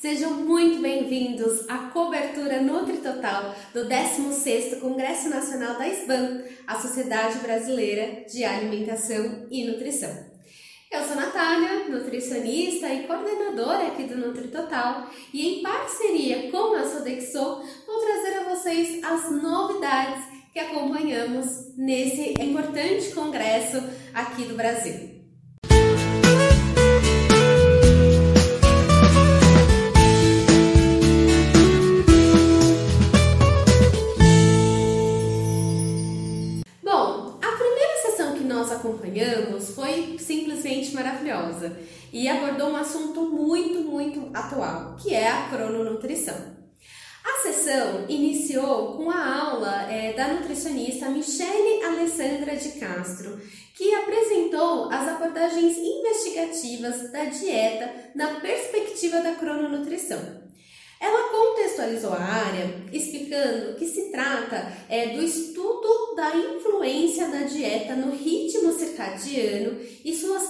Sejam muito bem-vindos à cobertura NutriTotal do 16º Congresso Nacional da SBAN, a Sociedade Brasileira de Alimentação e Nutrição. Eu sou Natália, nutricionista e coordenadora aqui do NutriTotal e em parceria com a Sodexo vou trazer a vocês as novidades que acompanhamos nesse importante congresso aqui do Brasil. E abordou um assunto muito, muito atual, que é a crononutrição. A sessão iniciou com a aula é, da nutricionista Michele Alessandra de Castro, que apresentou as abordagens investigativas da dieta na perspectiva da crononutrição. Ela contextualizou a área explicando que se trata é, do estudo da influência da dieta no ritmo circadiano e suas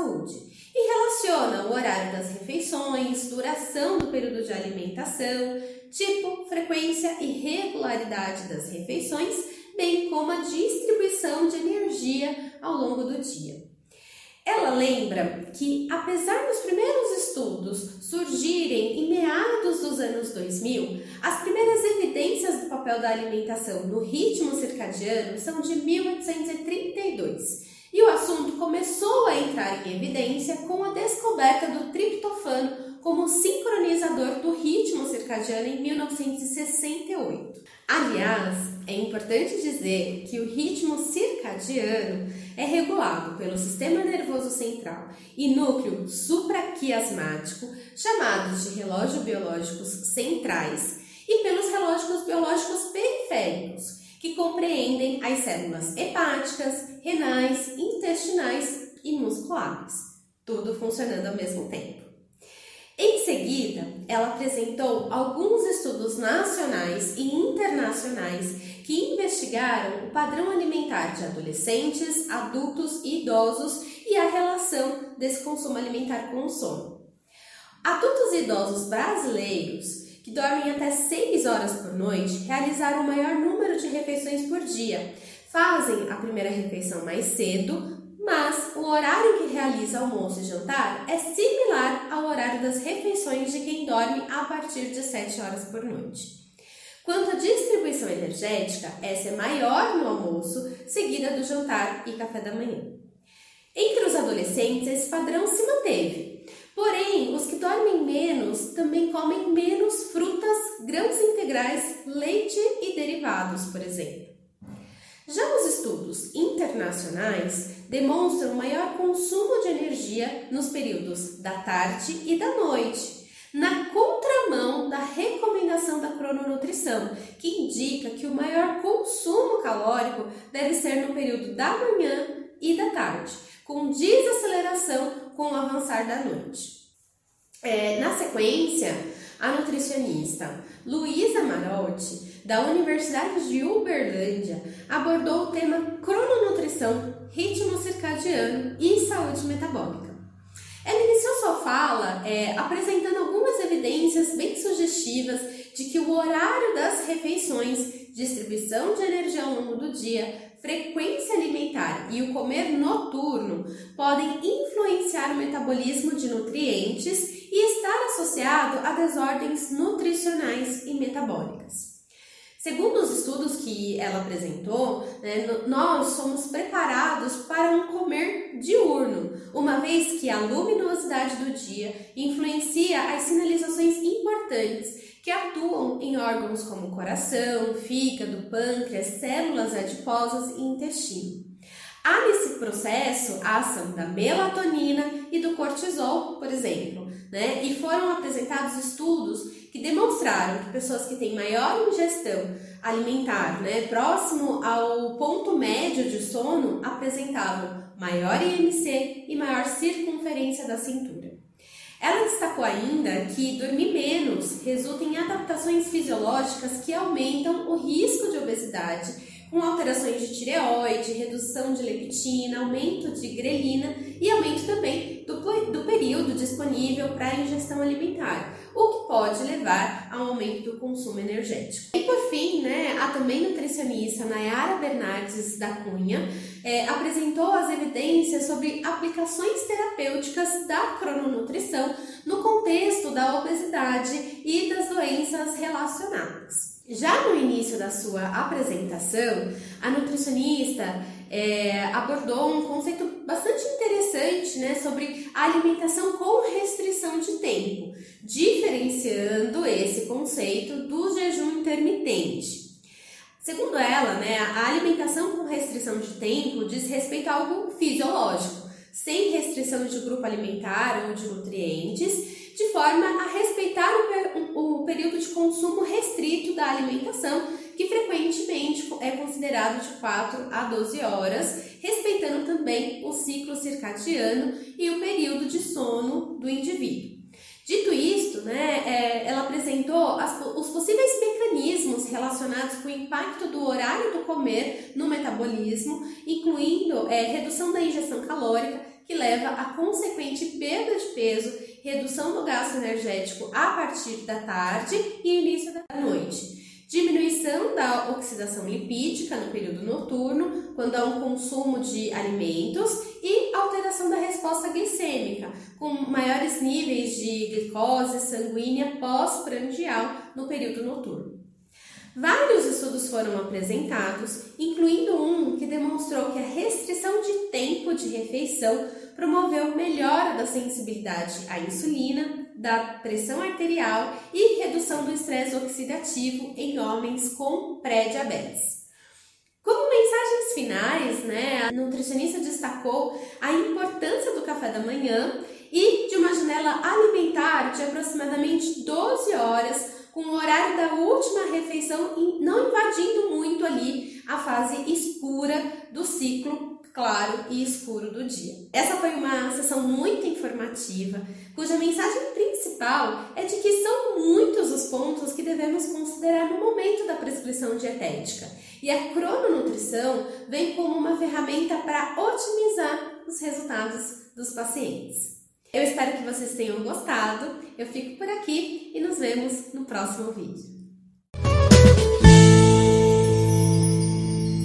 saúde, e relaciona o horário das refeições, duração do período de alimentação, tipo, frequência e regularidade das refeições, bem como a distribuição de energia ao longo do dia. Ela lembra que, apesar dos primeiros estudos surgirem em meados dos anos 2000, as primeiras evidências do papel da alimentação no ritmo circadiano são de 1832. E o assunto começou a entrar em evidência com a descoberta do triptofano como sincronizador do ritmo circadiano em 1968. Aliás, é importante dizer que o ritmo circadiano é regulado pelo sistema nervoso central e núcleo supraquiasmático, chamados de relógios biológicos centrais, e pelos relógios biológicos periféricos, que compreendem as células hepáticas, renais, intestinais e musculares, tudo funcionando ao mesmo tempo. Em seguida, ela apresentou alguns estudos nacionais e internacionais que investigaram o padrão alimentar de adolescentes, adultos e idosos e a relação desse consumo alimentar com o sono. Adultos e idosos brasileiros que dormem até 6 horas por noite realizaram o maior número de refeições por dia. Fazem a primeira refeição mais cedo, mas o horário que realiza almoço e jantar é similar ao horário das refeições de quem dorme a partir de 7 horas por noite. Quanto à distribuição energética, essa é maior no almoço, seguida do jantar e café da manhã. Entre os adolescentes, esse padrão se manteve. Porém, os que dormem menos também comem menos frutas, grãos integrais, leite e derivados, por exemplo. Já os estudos internacionais demonstram maior consumo de energia nos períodos da tarde e da noite, na contramão da recomendação da crononutrição, que indica que o maior consumo calórico deve ser no período da manhã e da tarde, com desaceleração com o avançar da noite. É, na sequência, a nutricionista Luísa Marotti, da Universidade de Uberlândia, abordou o tema crononutrição, ritmo circadiano e saúde metabólica. Ela iniciou sua fala é, apresentando algumas evidências bem sugestivas de que o horário das refeições, distribuição de energia ao longo do dia, frequência alimentar e o comer noturno podem influenciar o metabolismo de nutrientes e estar associado a desordens nutricionais e metabólicas. Segundo os estudos que ela apresentou, né, nós somos preparados para um comer diurno, uma vez que a luminosidade do dia influencia as sinalizações importantes que atuam em órgãos como coração, fígado, pâncreas, células adiposas e intestino. Há nesse processo a ação da melatonina e do cortisol, por exemplo, né? E foram apresentados estudos que demonstraram que pessoas que têm maior ingestão alimentar, né, próximo ao ponto médio de sono, apresentavam maior IMC e maior circunferência da cintura. Ela destacou ainda que dormir menos resulta em adaptações fisiológicas que aumentam o risco de obesidade com alterações de tireoide, redução de leptina, aumento de grelina e aumento também do, do período disponível para ingestão alimentar, pode levar ao aumento do consumo energético. E por fim, né, a também nutricionista Nayara Bernardes da Cunha é, apresentou as evidências sobre aplicações terapêuticas da crononutrição no contexto da obesidade e das doenças relacionadas. Já no início da sua apresentação, a nutricionista é, abordou um conceito bastante interessante né, sobre a alimentação com diferenciando esse conceito do jejum intermitente. Segundo ela, né, a alimentação com restrição de tempo diz respeito a algo fisiológico, sem restrição de grupo alimentar ou de nutrientes, de forma a respeitar o, o período de consumo restrito da alimentação, que frequentemente é considerado de 4 a 12 horas, respeitando também o ciclo circadiano e o período de sono do indivíduo. Dito isto, né, é, ela apresentou as, os possíveis mecanismos relacionados com o impacto do horário do comer no metabolismo, incluindo é, redução da ingestão calórica, que leva a consequente perda de peso, redução do gasto energético a partir da tarde e início da noite. Diminuição da oxidação lipídica no período noturno, quando há um consumo de alimentos, e alteração resposta glicêmica, com maiores níveis de glicose sanguínea pós-prandial no período noturno. Vários estudos foram apresentados, incluindo um que demonstrou que a restrição de tempo de refeição promoveu melhora da sensibilidade à insulina, da pressão arterial e redução do estresse oxidativo em homens com pré-diabetes. Como finais, né, a nutricionista destacou a importância do café da manhã e de uma janela alimentar de aproximadamente 12 horas com o horário da última refeição não invadindo muito ali a fase escura do ciclo claro e escuro do dia. Essa foi uma sessão muito informativa, cuja mensagem principal é de que são muitos os pontos que devemos considerar no momento da prescrição dietética. E a crononutrição vem como uma ferramenta para otimizar os resultados dos pacientes. Eu espero que vocês tenham gostado. Eu fico por aqui e nos vemos no próximo vídeo.